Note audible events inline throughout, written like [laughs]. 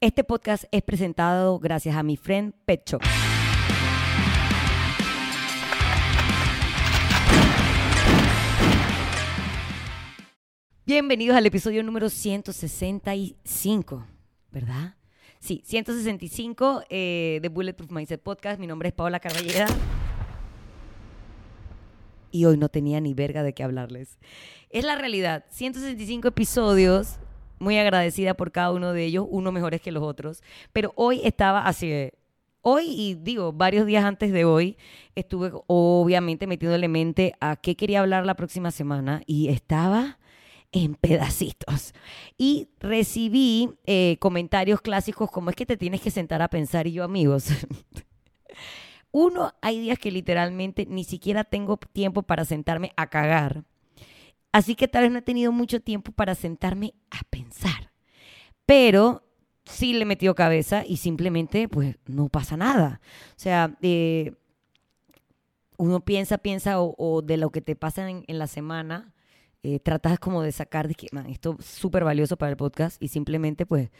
Este podcast es presentado gracias a mi friend Pet Shop. Bienvenidos al episodio número 165, ¿verdad? Sí, 165 eh, de Bulletproof Mindset Podcast. Mi nombre es Paola Carballeda. Y hoy no tenía ni verga de qué hablarles. Es la realidad. 165 episodios. Muy agradecida por cada uno de ellos, uno mejores que los otros. Pero hoy estaba así Hoy, y digo, varios días antes de hoy, estuve obviamente metiéndole mente a qué quería hablar la próxima semana y estaba en pedacitos. Y recibí eh, comentarios clásicos como es que te tienes que sentar a pensar y yo, amigos. [laughs] Uno, hay días que literalmente ni siquiera tengo tiempo para sentarme a cagar. Así que tal vez no he tenido mucho tiempo para sentarme a pensar. Pero sí le he metido cabeza y simplemente pues no pasa nada. O sea, eh, uno piensa, piensa o, de lo que te pasa en, la semana, eh, tratas como de sacar, de que, "Man, esto es súper valioso para el podcast y simplemente pues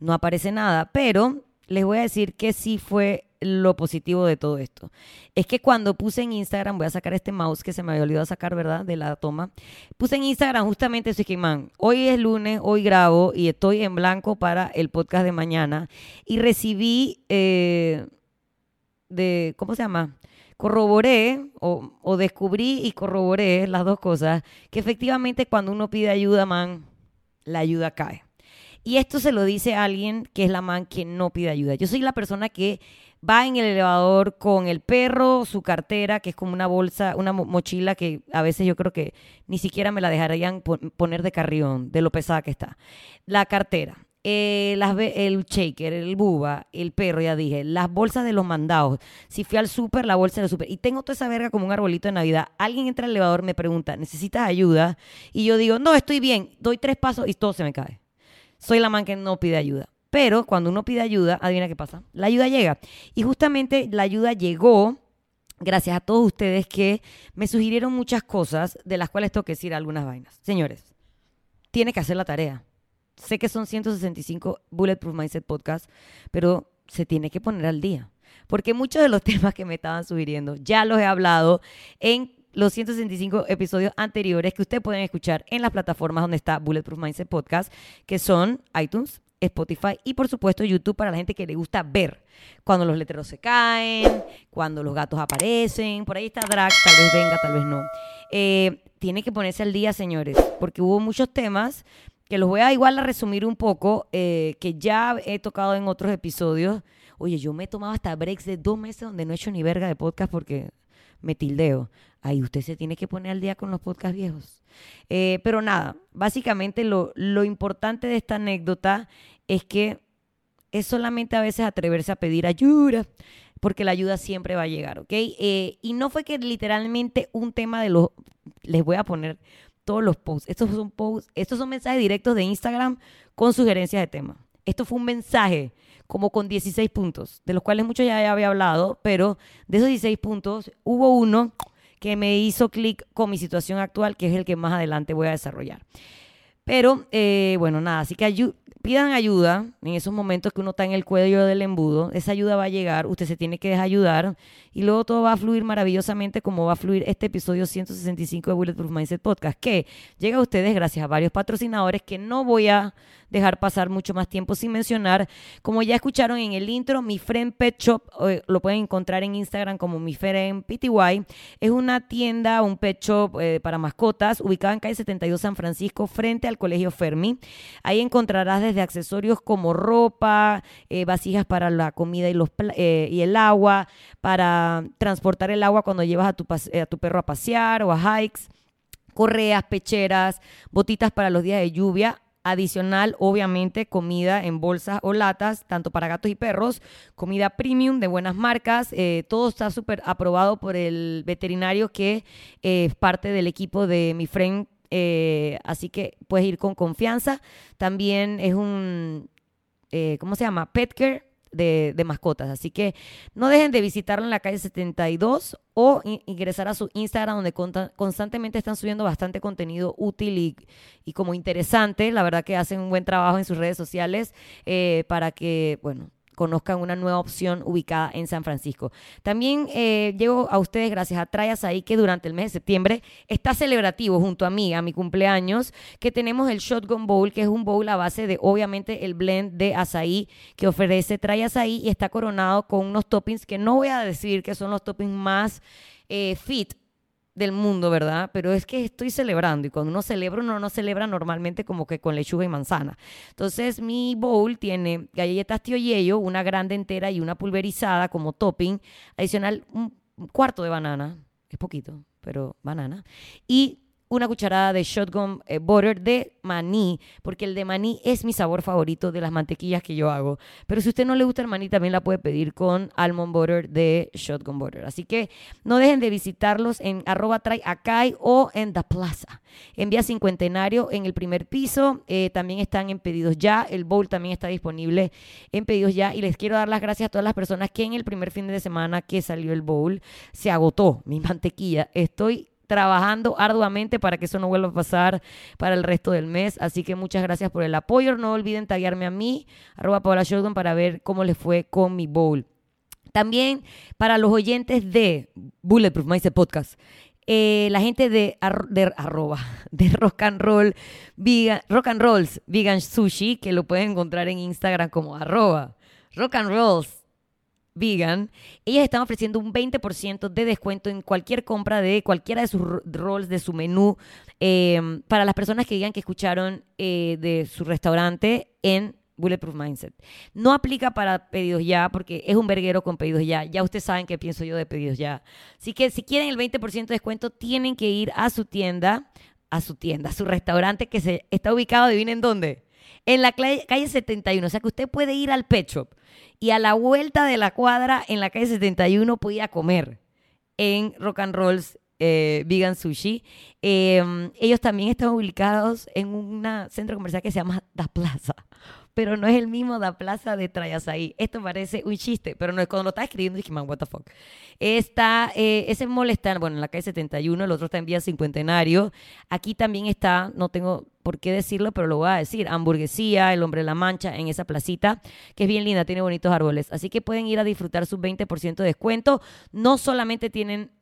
no aparece nada. Pero les voy a decir que sí fue lo positivo de todo esto. Es que cuando puse en Instagram, voy a sacar este mouse que se me había olvidado sacar, ¿verdad? De la toma. Puse en Instagram justamente eso, es que, man, hoy es lunes, hoy grabo y estoy en blanco para el podcast de mañana. Y recibí eh, de, ¿cómo se llama? Corroboré o, o descubrí y corroboré las dos cosas, que efectivamente cuando uno pide ayuda, man, la ayuda cae. Y esto se lo dice alguien que es la man que no pide ayuda. Yo soy la persona que va en el elevador con el perro, su cartera, que es como una bolsa, una mo- mochila que a veces yo creo que ni siquiera me la dejarían pon- poner de carrión, de lo pesada que está. La cartera, eh, las el shaker, el buba, el perro, ya dije, las bolsas de los mandados. Si fui al súper, la bolsa del súper. Y tengo toda esa verga como un arbolito de Navidad. Alguien entra al elevador, me pregunta, ¿necesitas ayuda? Y yo digo, no, estoy bien. Doy tres pasos y todo se me cae. Soy la man que no pide ayuda. Pero cuando uno pide ayuda, adivina qué pasa. La ayuda llega. Y justamente la ayuda llegó gracias a todos ustedes que me sugirieron muchas cosas de las cuales tengo que decir algunas vainas. Señores, tiene que hacer la tarea. Sé que son 165 Bulletproof Mindset Podcast, pero se tiene que poner al día. Porque muchos de los [laughs] temas que me estaban sugiriendo ya los he hablado en los 165 episodios anteriores que ustedes pueden escuchar en las plataformas donde está Bulletproof Mindset Podcast, que son iTunes, Spotify y por supuesto YouTube para la gente que le gusta ver cuando los letreros se caen, cuando los gatos aparecen, por ahí está Drag, tal vez venga, tal vez no. Eh, tiene que ponerse al día, señores, porque hubo muchos temas que los voy a igual a resumir un poco, eh, que ya he tocado en otros episodios. Oye, yo me he tomado hasta breaks de dos meses donde no he hecho ni verga de podcast porque me tildeo. Ahí usted se tiene que poner al día con los podcasts viejos. Eh, pero nada, básicamente lo, lo importante de esta anécdota es que es solamente a veces atreverse a pedir ayuda, porque la ayuda siempre va a llegar, ¿ok? Eh, y no fue que literalmente un tema de los... Les voy a poner todos los posts. Estos son posts, estos son mensajes directos de Instagram con sugerencias de tema. Esto fue un mensaje como con 16 puntos, de los cuales muchos ya había hablado, pero de esos 16 puntos hubo uno que me hizo clic con mi situación actual, que es el que más adelante voy a desarrollar. Pero eh, bueno, nada, así que pidan ayuda en esos momentos que uno está en el cuello del embudo. Esa ayuda va a llegar, usted se tiene que dejar ayudar y luego todo va a fluir maravillosamente como va a fluir este episodio 165 de Bulletproof Mindset Podcast, que llega a ustedes gracias a varios patrocinadores que no voy a dejar pasar mucho más tiempo sin mencionar. Como ya escucharon en el intro, mi friend Pet Shop, eh, lo pueden encontrar en Instagram como mi friend PTY, es una tienda, un pet shop eh, para mascotas ubicada en calle 72 San Francisco frente al Colegio Fermi. Ahí encontrarás desde accesorios como ropa, eh, vasijas para la comida y, los, eh, y el agua, para transportar el agua cuando llevas a tu, eh, a tu perro a pasear o a hikes correas, pecheras, botitas para los días de lluvia. Adicional, obviamente, comida en bolsas o latas, tanto para gatos y perros, comida premium de buenas marcas. eh, todo está súper aprobado por el veterinario que eh, es parte del equipo de mi friend. así que puedes ir con confianza. También es un, ¿cómo se llama? Petcare de, de mascotas. Así que no dejen de visitarlo en la calle 72 o in- ingresar a su Instagram donde constantemente están subiendo bastante contenido útil y, y como interesante. La verdad que hacen un buen trabajo en sus redes sociales eh, para que, bueno, conozcan una nueva opción ubicada en San Francisco. También eh, llego a ustedes gracias a Trayas ahí que durante el mes de septiembre está celebrativo junto a mí, a mi cumpleaños, que tenemos el Shotgun Bowl, que es un bowl a base de obviamente el blend de azaí que ofrece Trayas ahí y está coronado con unos toppings que no voy a decir que son los toppings más eh, fit del mundo, ¿verdad? Pero es que estoy celebrando y cuando uno celebra, uno no celebra normalmente como que con lechuga y manzana. Entonces, mi bowl tiene galletas tío Yello, una grande entera y una pulverizada como topping, adicional un cuarto de banana, es poquito, pero banana, y una cucharada de shotgun eh, butter de maní, porque el de maní es mi sabor favorito de las mantequillas que yo hago. Pero si usted no le gusta el maní, también la puede pedir con almond butter de shotgun butter. Así que no dejen de visitarlos en arroba try acai o en The Plaza. En Vía Cincuentenario, en el primer piso, eh, también están en pedidos ya. El bowl también está disponible en pedidos ya. Y les quiero dar las gracias a todas las personas que en el primer fin de semana que salió el bowl se agotó mi mantequilla. Estoy trabajando arduamente para que eso no vuelva a pasar para el resto del mes. Así que muchas gracias por el apoyo. No olviden taguearme a mí, arroba Paola para ver cómo les fue con mi bowl. También para los oyentes de Bulletproof Mindset Podcast, eh, la gente de, de arroba, [laughs] de rock and roll, vegan, rock and rolls, sushi, que lo pueden encontrar en Instagram como arroba, rock and rolls, vegan, ellas están ofreciendo un 20% de descuento en cualquier compra de cualquiera de sus ro- rolls de su menú eh, para las personas que digan que escucharon eh, de su restaurante en Bulletproof Mindset. No aplica para pedidos ya porque es un verguero con pedidos ya. Ya ustedes saben qué pienso yo de pedidos ya. Así que si quieren el 20% de descuento tienen que ir a su tienda, a su tienda, a su restaurante que se está ubicado, adivinen dónde. En la calle, calle 71. O sea que usted puede ir al Pet Shop y a la vuelta de la cuadra en la calle 71 puede ir a comer en Rock and Rolls eh, Vegan Sushi. Eh, ellos también están ubicados en un centro comercial que se llama Da Plaza. Pero no es el mismo Da Plaza de Trayasaí. Esto parece un chiste, pero no cuando lo estaba escribiendo dije, man, what the fuck. Está, eh, ese mall bueno, en la calle 71, el otro está en Vía Cincuentenario. Aquí también está, no tengo por qué decirlo, pero lo voy a decir, Hamburguesía, El Hombre de la Mancha, en esa placita, que es bien linda, tiene bonitos árboles. Así que pueden ir a disfrutar su 20% de descuento. No solamente tienen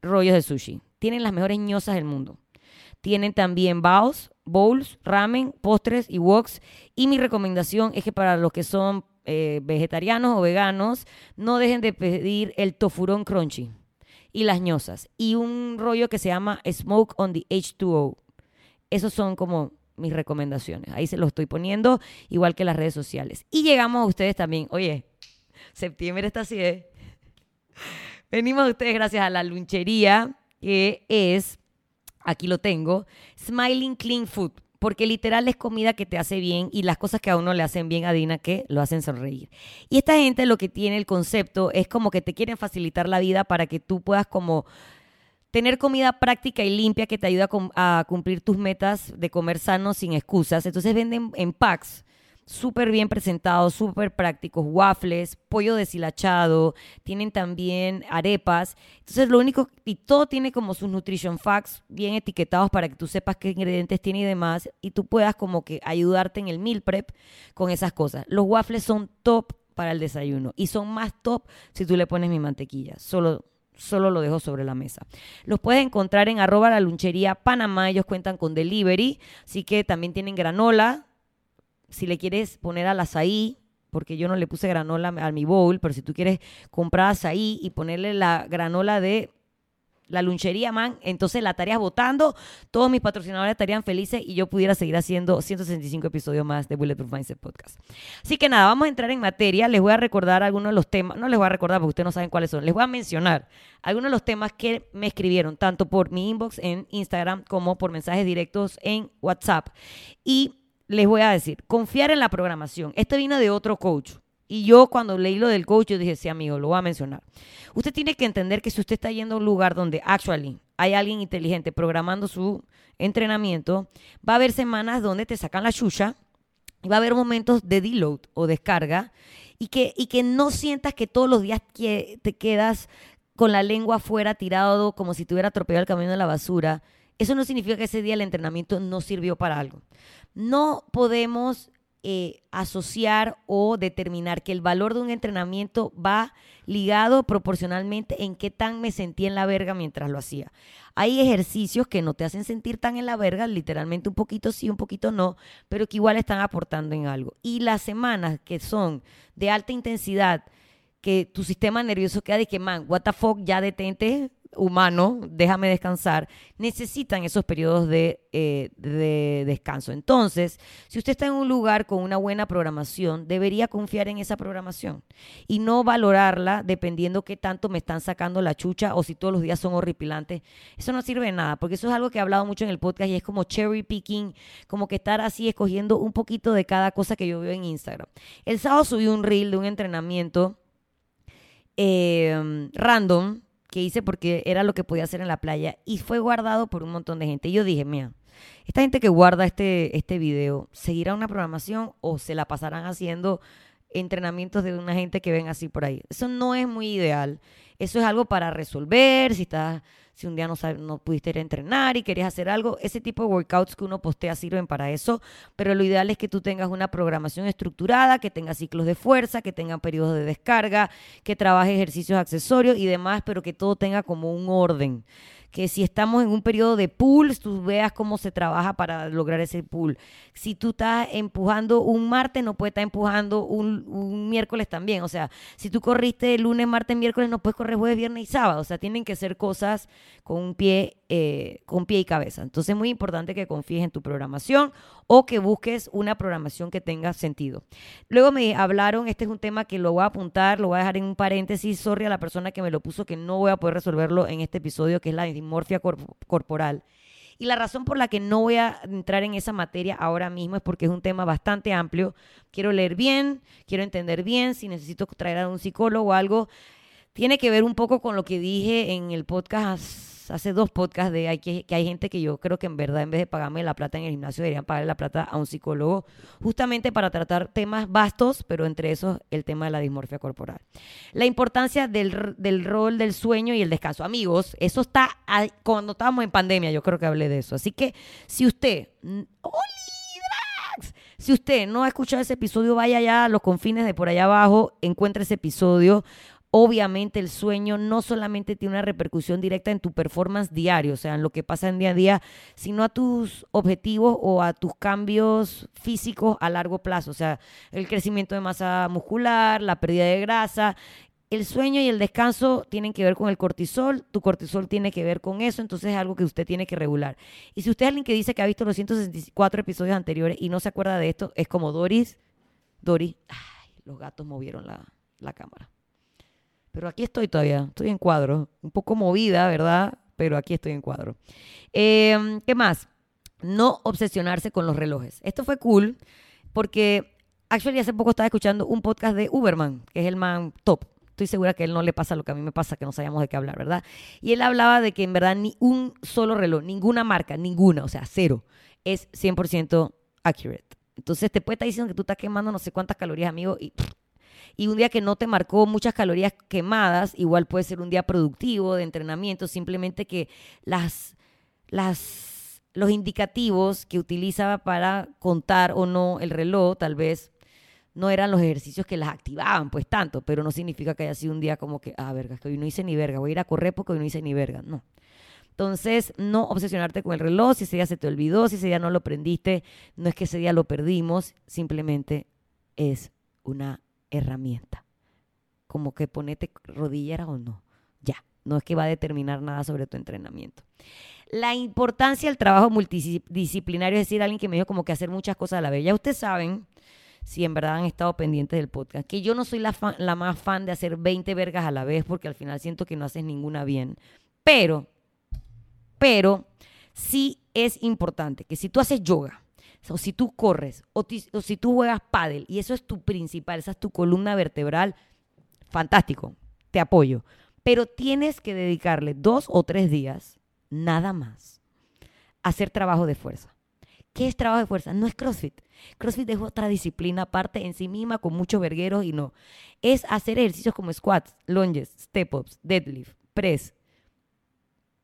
rollos de sushi, tienen las mejores ñosas del mundo. Tienen también baos, bowls, ramen, postres y woks. Y mi recomendación es que para los que son eh, vegetarianos o veganos, no dejen de pedir el tofurón crunchy y las ñosas. Y un rollo que se llama Smoke on the H2O. Esos son como mis recomendaciones. Ahí se los estoy poniendo, igual que las redes sociales. Y llegamos a ustedes también. Oye, septiembre está así, ¿eh? [laughs] Venimos a ustedes gracias a la lunchería, que es, aquí lo tengo, Smiling Clean Food. Porque literal es comida que te hace bien y las cosas que a uno le hacen bien a Dina que lo hacen sonreír. Y esta gente lo que tiene el concepto es como que te quieren facilitar la vida para que tú puedas como tener comida práctica y limpia que te ayuda a, cum- a cumplir tus metas de comer sano sin excusas. Entonces venden en packs súper bien presentados, súper prácticos, waffles, pollo deshilachado, tienen también arepas. Entonces lo único, y todo tiene como sus nutrition facts bien etiquetados para que tú sepas qué ingredientes tiene y demás, y tú puedas como que ayudarte en el meal prep con esas cosas. Los waffles son top para el desayuno y son más top si tú le pones mi mantequilla. Solo solo lo dejo sobre la mesa. Los puedes encontrar en arroba la lunchería Panamá. Ellos cuentan con delivery, así que también tienen granola. Si le quieres poner al azaí, porque yo no le puse granola a mi bowl, pero si tú quieres comprar azaí y ponerle la granola de la lunchería, man, entonces la estarías votando, todos mis patrocinadores estarían felices y yo pudiera seguir haciendo 165 episodios más de Bulletproof Mindset Podcast. Así que nada, vamos a entrar en materia. Les voy a recordar algunos de los temas, no les voy a recordar porque ustedes no saben cuáles son, les voy a mencionar algunos de los temas que me escribieron, tanto por mi inbox en Instagram como por mensajes directos en WhatsApp. Y les voy a decir, confiar en la programación. Este vino de otro coach. Y yo cuando leí lo del coach, dije, sí, amigo, lo voy a mencionar. Usted tiene que entender que si usted está yendo a un lugar donde actually hay alguien inteligente programando su entrenamiento, va a haber semanas donde te sacan la chucha y va a haber momentos de deload o descarga y que, y que no sientas que todos los días que te quedas con la lengua afuera tirado como si te hubiera atropellado el camino de la basura, eso no significa que ese día el entrenamiento no sirvió para algo. No podemos eh, asociar o determinar que el valor de un entrenamiento va ligado proporcionalmente en qué tan me sentí en la verga mientras lo hacía. Hay ejercicios que no te hacen sentir tan en la verga, literalmente un poquito sí, un poquito no, pero que igual están aportando en algo. Y las semanas que son de alta intensidad, que tu sistema nervioso queda de que, man, what the fuck, ya detente, humano, déjame descansar, necesitan esos periodos eh, de, descanso. Entonces, si usted está en un lugar con una buena programación, debería confiar en esa programación y no valorarla dependiendo qué tanto me están sacando la chucha o si todos los días son horripilantes. Eso no sirve de nada, porque eso es algo que he hablado mucho en el podcast y es como cherry picking, como que estar así escogiendo un poquito de cada cosa que yo veo en Instagram. El sábado subí un reel de un entrenamiento eh, random que hice porque era lo que podía hacer en la playa y fue guardado por un montón de gente. Y yo dije, mira, esta gente que guarda este, este video, ¿seguirá una programación o se la pasarán haciendo entrenamientos de una gente que ven así por ahí? Eso no es muy ideal. Eso es algo para resolver, si estás si un día no, no pudiste ir a entrenar y querías hacer algo, ese tipo de workouts que uno postea sirven para eso, pero lo ideal es que tú tengas una programación estructurada, que tenga ciclos de fuerza, que tenga periodos de descarga, que trabaje ejercicios accesorios y demás, pero que todo tenga como un orden que si estamos en un periodo de pools, tú veas cómo se trabaja para lograr ese pool. Si tú estás empujando un martes, no puedes estar empujando un, miércoles también. O sea, si tú corriste lunes, martes, miércoles, no puedes correr jueves, viernes y sábado. O sea, tienen que ser cosas con un pie, eh, con pie y cabeza. Entonces es muy importante que confíes en tu programación o que busques una programación que tenga sentido. Luego me hablaron, este es un tema que lo voy a apuntar, lo voy a dejar en un paréntesis, sorry a la persona que me lo puso, que no voy a poder resolverlo en este episodio, que es la dismorfia corporal. Y la razón por la que no voy a entrar en esa materia ahora mismo es porque es un tema bastante amplio. Quiero leer bien, quiero entender bien, si necesito traer a un psicólogo o algo. Tiene que ver un poco con lo que dije en el podcast hace dos podcasts de que, hay gente que yo creo que en verdad en vez de pagarme la plata en el gimnasio deberían pagarle la plata a un psicólogo justamente para tratar temas vastos, pero entre esos el tema de la dismorfia corporal. La importancia del, del rol del sueño y el descanso. Amigos, eso está cuando estábamos en pandemia, yo creo que hablé de eso. Así que si usted... Si usted no ha escuchado ese episodio, vaya allá a los confines de por allá abajo, encuentre ese episodio obviamente el sueño no solamente tiene una repercusión directa en tu performance diario, o sea, en lo que pasa en día a día, sino a tus objetivos o a tus cambios físicos a largo plazo, o sea, el crecimiento de masa muscular, la pérdida de grasa. El sueño y el descanso tienen que ver con el cortisol, tu cortisol tiene que ver con eso, entonces es algo que usted tiene que regular. Y si usted es alguien que dice que ha visto los 164 episodios anteriores y no se acuerda de esto, es como Doris. Doris, ay, los gatos movieron la, la cámara. Pero aquí estoy todavía, estoy en cuadro. Un poco movida, ¿verdad? Pero aquí estoy en cuadro. Em, ¿Qué más? No obsesionarse con los relojes. Esto fue cool porque, actually, hace poco estaba escuchando un podcast de Uberman, que es el man top. Estoy segura que a él no le pasa lo que a mí me pasa, que no sabíamos de qué hablar, ¿verdad? Y él hablaba de que en verdad ni un solo reloj, ninguna marca, ninguna, o sea, cero, es 100% accurate. Entonces te puede estar diciendo que tú estás quemando no sé cuántas calorías, amigo, y y un día que no te marcó muchas calorías quemadas, igual puede ser un día productivo de entrenamiento, simplemente que las, las, los indicativos que utilizaba para contar o no el reloj, tal vez no eran los ejercicios que las activaban, pues tanto, pero no significa que haya sido un día como que, ah, verga, que hoy no hice ni verga, voy a ir a correr porque hoy no hice ni verga, no. Entonces, no obsesionarte con el reloj, si ese día se te olvidó, si ese día no lo prendiste, no es que ese día lo perdimos, simplemente es una herramienta. Como que ponete rodillera o no. Ya, no es que va a determinar nada sobre tu entrenamiento. La importancia del trabajo multidisciplinario, es decir, alguien que me dijo como que hacer muchas cosas a la vez. Ya ustedes saben, si en verdad han estado pendientes del podcast, que yo no soy la, la más fan de hacer 20 vergas a la vez porque al final siento que no haces ninguna bien. Pero, pero, sí es importante que si tú haces yoga, o si tú corres, o, si tú juegas pádel, y eso es tu principal, esa es tu columna vertebral, fantástico, te apoyo. Pero tienes que dedicarle dos o tres días, nada más, a hacer trabajo de fuerza. ¿Qué es trabajo de fuerza? No es CrossFit. CrossFit es otra disciplina aparte en sí misma con muchos vergueros y no. Es hacer ejercicios como squats, lunges, step-ups, deadlift, press,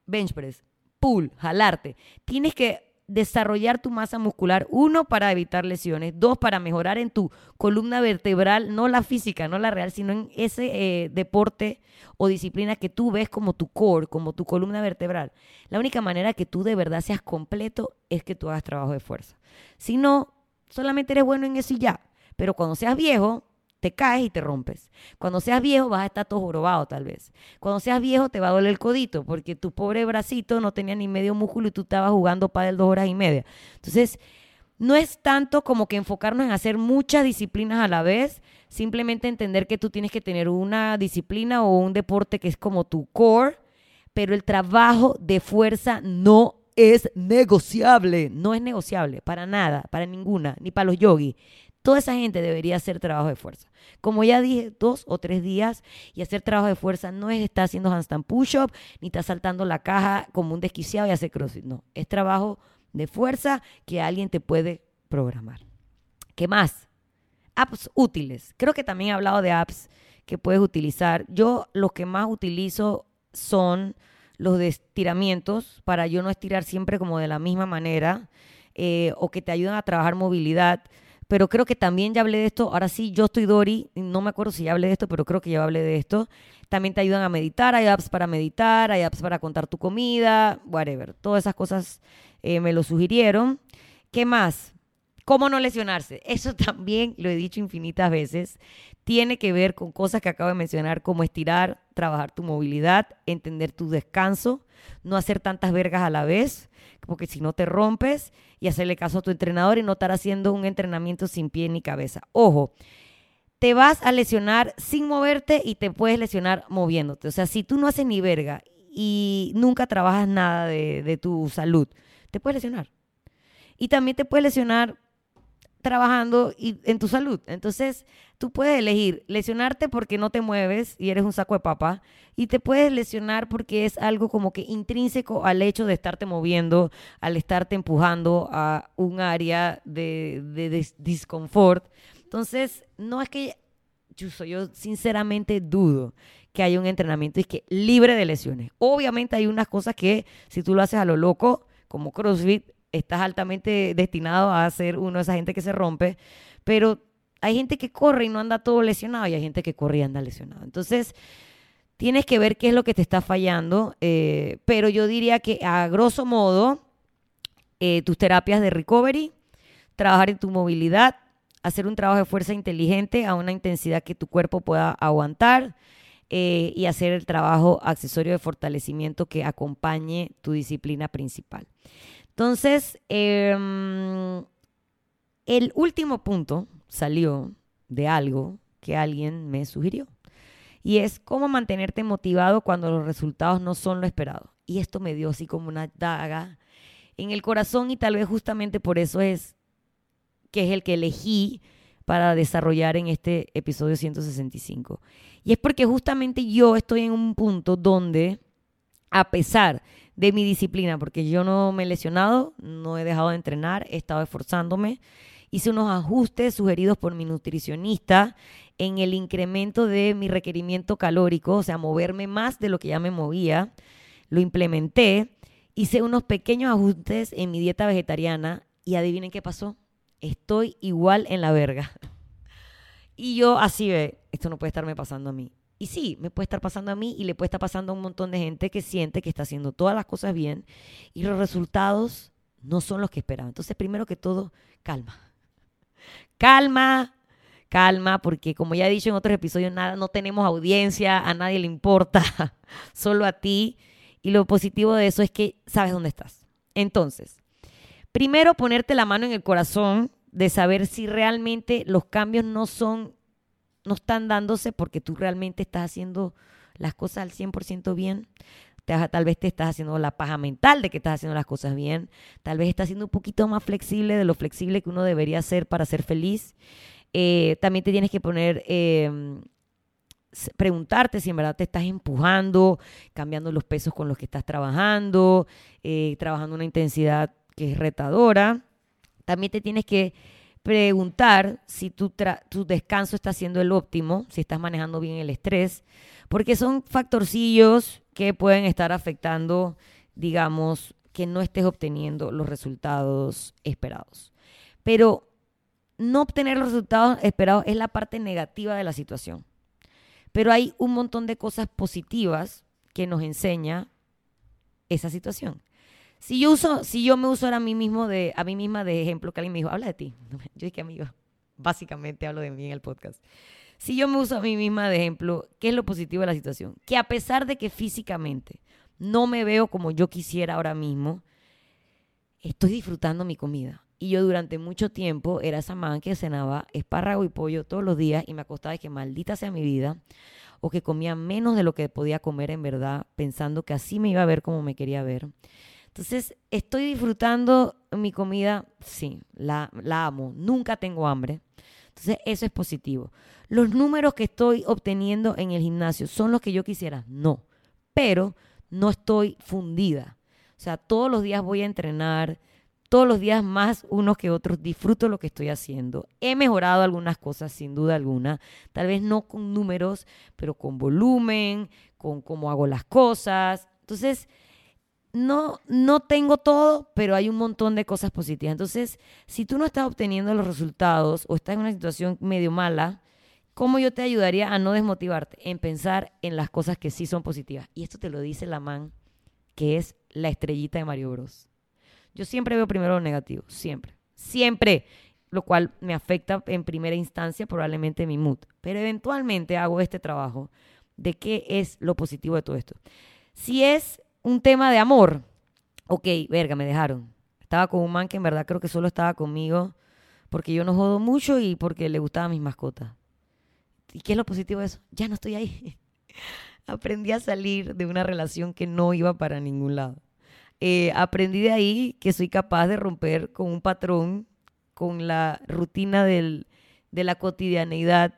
bench press, pull, jalarte. Tienes que desarrollar tu masa muscular, uno, para evitar lesiones, dos, para mejorar en tu columna vertebral, no la física, no la real, sino en ese eh, deporte o disciplina que tú ves como tu core, como tu columna vertebral. La única manera que tú de verdad seas completo es que tú hagas trabajo de fuerza. Si no, solamente eres bueno en eso y ya. Pero cuando seas viejo, te caes y te rompes. Cuando seas viejo vas a estar todo jorobado tal vez. Cuando seas viejo te va a doler el codito porque tu pobre bracito no tenía ni medio músculo y tú estabas jugando pádel dos horas y media. Entonces, no es tanto como que enfocarnos en hacer muchas disciplinas a la vez, simplemente entender que tú tienes que tener una disciplina o un deporte que es como tu core, pero el trabajo de fuerza no es negociable, no es negociable para nada, para ninguna, ni para los yogis. Toda esa gente debería hacer trabajo de fuerza. Como ya dije, dos o tres días y hacer trabajo de fuerza no es estar haciendo handstand push-up ni estar saltando la caja como un desquiciado y hacer crossfit. No, es trabajo de fuerza que alguien te puede programar. ¿Qué más? Apps útiles. Creo que también he hablado de apps que puedes utilizar. Yo los que más utilizo son los de estiramientos para yo no estirar siempre como de la misma manera eh, o que te ayudan a trabajar movilidad pero creo que también ya hablé de esto. Ahora sí, yo estoy Dori, no me acuerdo si ya hablé de esto, pero creo que ya hablé de esto. También te ayudan a meditar, hay apps para meditar, hay apps para contar tu comida, whatever. Todas esas cosas eh, me lo sugirieron. ¿Qué más? ¿Cómo no lesionarse? [laughs] Eso también lo he dicho infinitas veces. Tiene que ver con cosas que acabo de mencionar, como estirar, trabajar tu movilidad, entender tu descanso, no hacer tantas vergas a la vez, porque si no te rompes y hacerle caso a tu entrenador y no estar haciendo un entrenamiento sin pie ni cabeza. Ojo, te vas a lesionar sin moverte y te puedes lesionar moviéndote. O sea, si tú no haces ni verga y nunca trabajas nada de, de tu salud, te puedes lesionar. Y también te puedes lesionar trabajando y, en tu salud. Entonces, tú puedes elegir lesionarte porque no te mueves y eres un saco de papa, y te puedes lesionar porque es algo como que intrínseco al hecho de estarte moviendo, al estarte empujando a un área de, de, disconfort. Entonces, no es que yo, yo sinceramente dudo que haya un entrenamiento y que libre de lesiones. Obviamente hay unas cosas que si tú lo haces a lo loco, como CrossFit, estás altamente destinado a ser uno de esa gente que se rompe, pero hay gente que corre y no anda todo lesionado y hay gente que corre y anda lesionado. Entonces, tienes que ver qué es lo que te está fallando, eh, pero yo diría que a grosso modo, eh, tus terapias de recovery, trabajar en tu movilidad, hacer un trabajo de fuerza inteligente a una intensidad que tu cuerpo pueda aguantar eh, y hacer el trabajo accesorio de fortalecimiento que acompañe tu disciplina principal. Entonces, em, el último punto salió de algo que alguien me sugirió. Y es cómo mantenerte motivado cuando los resultados no son lo esperado. Y esto me dio así como una daga en el corazón y tal vez justamente por eso es que es el que elegí para desarrollar en este episodio 165. Y es porque justamente yo estoy en un punto donde, a pesar de mi disciplina, porque yo no me he lesionado, no he dejado de entrenar, he estado esforzándome. Hice unos ajustes sugeridos por mi nutricionista en el incremento de mi requerimiento calórico, o sea, moverme más de lo que ya me movía. Lo implementé, hice unos pequeños ajustes en mi dieta vegetariana y adivinen qué pasó. Estoy igual en la verga. Y yo así ve, esto no puede estarme pasando a mí. Y sí, me puede estar pasando a mí y le puede estar pasando a un montón de gente que siente que está haciendo todas las cosas bien y los resultados no son los que esperaba. Entonces, primero que todo, calma. [laughs] Calma, calma, porque como ya he dicho en otros episodios, nada, no tenemos audiencia, a nadie le importa, [laughs] solo a ti. Y lo positivo de eso es que sabes dónde estás. Entonces, primero ponerte la mano en el corazón de saber si realmente los cambios no son no están dándose porque tú realmente estás haciendo las cosas al 100% bien. tal vez te estás haciendo la paja mental de que estás haciendo las cosas bien. Tal vez estás siendo un poquito más flexible de lo flexible que uno debería ser para ser feliz. Eh, también te tienes que poner, em, preguntarte si en verdad te estás empujando, cambiando los pesos con los que estás trabajando, eh, trabajando una intensidad que es retadora. También te tienes que preguntar si tu, tu descanso está siendo el óptimo, si estás manejando bien el estrés, porque son factorcillos que pueden estar afectando, digamos, que no estés obteniendo los resultados esperados. Pero no obtener los resultados esperados es la parte negativa de la situación. Pero hay un montón de cosas positivas que nos enseña esa situación. Si yo uso, si yo me uso a mí mismo de, a mí misma de ejemplo, que alguien me dijo, habla de ti. [laughs] Yo dije, amigo, básicamente hablo de mí en el podcast. Si yo me uso a mí misma de ejemplo, ¿qué es lo positivo de la situación? Que a pesar de que físicamente no me veo como yo quisiera ahora mismo, estoy disfrutando mi comida. Y yo durante mucho tiempo era esa man que cenaba espárrago y pollo todos los días y me acostaba de que maldita sea mi vida o que comía menos de lo que podía comer en verdad, pensando que así me iba a ver como me quería ver. Entonces, estoy disfrutando mi comida, sí, la, la amo, nunca tengo hambre. Entonces, eso es positivo. ¿Los números que estoy obteniendo en el gimnasio son los que yo quisiera? No, pero no estoy fundida. O sea, todos los días voy a entrenar, todos los días más unos que otros, disfruto lo que estoy haciendo. He mejorado algunas cosas, sin duda alguna, tal vez no con números, pero con volumen, con cómo hago las cosas. Entonces, no, no tengo todo, pero hay un montón de cosas positivas. Entonces, si tú no estás obteniendo los resultados o estás en una situación medio mala, ¿cómo yo te ayudaría a no desmotivarte? En pensar en las cosas que sí son positivas. Y esto te lo dice la man, que es la estrellita de Mario Bros. Yo siempre veo primero lo negativo, siempre, siempre, lo cual me afecta en primera instancia probablemente mi mood. Pero eventualmente hago este trabajo de qué es lo positivo de todo esto. Si es un tema de amor. Ok, verga, me dejaron. Estaba con un man que en verdad creo que solo estaba conmigo porque yo no jodo mucho y porque le gustaban mis mascotas. ¿Y qué es lo positivo de eso? Ya no estoy ahí. [laughs] aprendí a salir de una relación que no iba para ningún lado. Eh, aprendí de ahí que soy capaz de romper con un patrón, con la rutina del, de la cotidianeidad.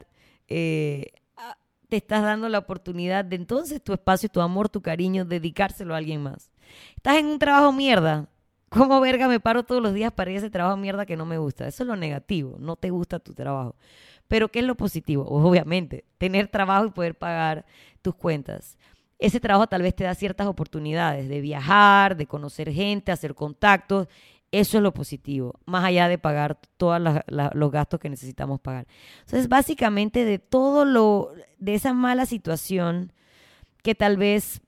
Eh, te estás dando la oportunidad de entonces tu espacio, tu amor, tu cariño, dedicárselo a alguien más. Estás en un trabajo mierda. ¿Cómo verga me paro todos los días para ir a ese trabajo mierda que no me gusta? Eso es lo negativo, no te gusta tu trabajo. Pero ¿qué es lo positivo? Obviamente, tener trabajo y poder pagar tus cuentas. Ese trabajo tal vez te da ciertas oportunidades de viajar, de conocer gente, hacer contactos eso es lo positivo, más allá de pagar todos los gastos que necesitamos pagar. Entonces, básicamente de todo lo, de esa mala situación que tal vez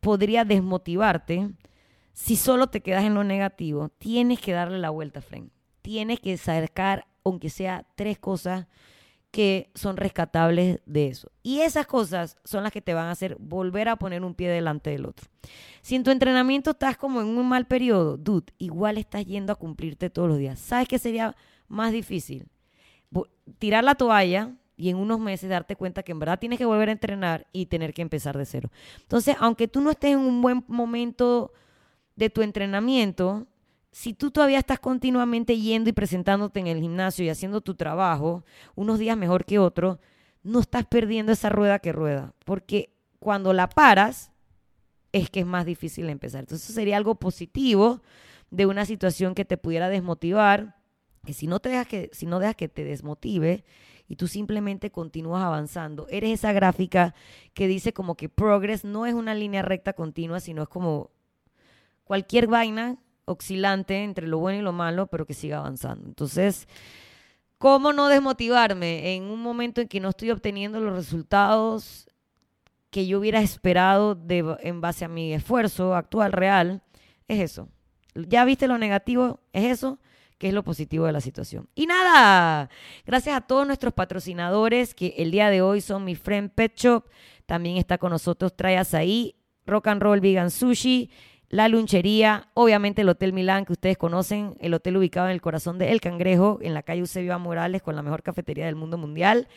podría desmotivarte, si solo te quedas en lo negativo, tienes que darle la vuelta, Frank. Tienes que sacar, aunque sea tres cosas que son rescatables de eso. Y esas cosas son las que te van a hacer volver a poner un pie delante del otro. Si en tu entrenamiento estás como en un mal periodo, dude, igual estás yendo a cumplirte todos los días. ¿Sabes qué sería más difícil? Tirar la toalla y en unos meses darte cuenta que en verdad tienes que volver a entrenar y tener que empezar de cero. Entonces, aunque tú no estés en un buen momento de tu entrenamiento, si tú todavía estás continuamente yendo y presentándote en el gimnasio y haciendo tu trabajo, unos días mejor que otros, no estás perdiendo esa rueda que rueda, porque cuando la paras es que es más difícil empezar. Entonces eso sería algo positivo de una situación que te pudiera desmotivar, que si no te que si no dejas que te desmotive y tú simplemente continúas avanzando, eres esa gráfica que dice como que progress no es una línea recta continua, sino es como cualquier vaina oscilante entre lo bueno y lo malo, pero que siga avanzando. Entonces, ¿cómo no desmotivarme en un momento en que no estoy obteniendo los resultados que yo hubiera esperado de, en base a mi esfuerzo actual, real? Es eso. Ya viste lo negativo, es eso que es lo positivo de la situación. Y nada, gracias a todos nuestros patrocinadores que el día de hoy son mi friend Pet Shop, también está con nosotros Trayas ahí, Rock and Roll Vegan Sushi, la lunchería, obviamente el Hotel Milán que ustedes conocen, el hotel ubicado en el corazón de El Cangrejo, en la calle Eusebio Morales, con la mejor cafetería del mundo mundial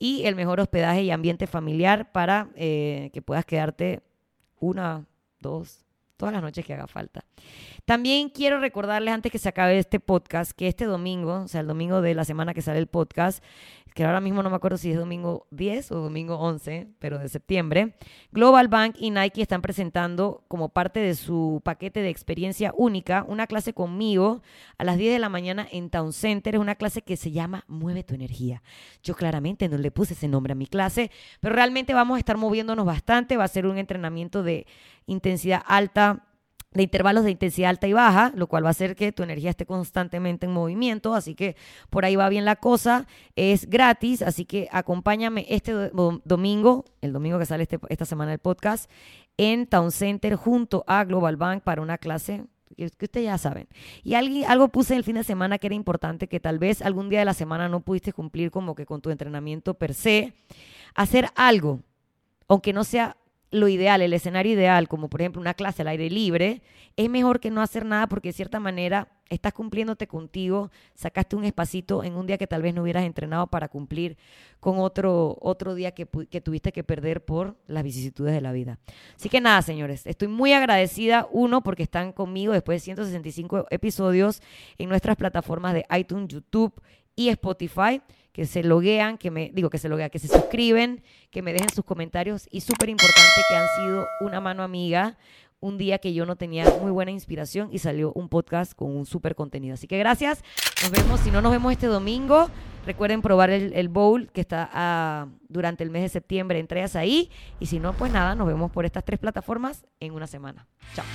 y el mejor hospedaje y ambiente familiar para eh, que puedas quedarte una, dos, todas las noches que haga falta. También quiero recordarles antes que se acabe este podcast que este domingo, o sea, el domingo de la semana que sale el podcast, que ahora mismo no me acuerdo si es domingo 10 o domingo 11, pero de septiembre, Global Bank y Nike están presentando como parte de su paquete de experiencia única una clase conmigo a las 10 de la mañana en Town Center. Es una clase que se llama Mueve tu energía. Yo claramente no le puse ese nombre a mi clase, pero realmente vamos a estar moviéndonos bastante. Va a ser un entrenamiento de intensidad alta de intervalos de intensidad alta y baja, lo cual va a hacer que tu energía esté constantemente en movimiento, así que por ahí va bien la cosa, es gratis, así que acompáñame este domingo, el domingo que sale este, esta semana el podcast, en Town Center junto a Global Bank para una clase que ustedes ya saben. Y algo puse el fin de semana que era importante, que tal vez algún día de la semana no pudiste cumplir como que con tu entrenamiento per se, hacer algo, aunque no sea lo ideal, el escenario ideal, como por ejemplo una clase al aire libre, es mejor que no hacer nada porque de cierta manera estás cumpliéndote contigo, sacaste un espacito en un día que tal vez no hubieras entrenado para cumplir con otro, otro día que, que tuviste que perder por las vicisitudes de la vida. Así que nada, señores, estoy muy agradecida, uno, porque están conmigo después de 165 episodios en nuestras plataformas de iTunes, YouTube y Spotify que se loguean, que me digo que se loguean, que se suscriben, que me dejen sus comentarios y súper importante que han sido una mano amiga un día que yo no tenía muy buena inspiración y salió un podcast con un súper contenido. Así que gracias, nos vemos, si no nos vemos este domingo, recuerden probar el, bowl que está ah, durante el mes de septiembre, entregas ahí y si no, pues nada, nos vemos por estas tres plataformas en una semana. Chao.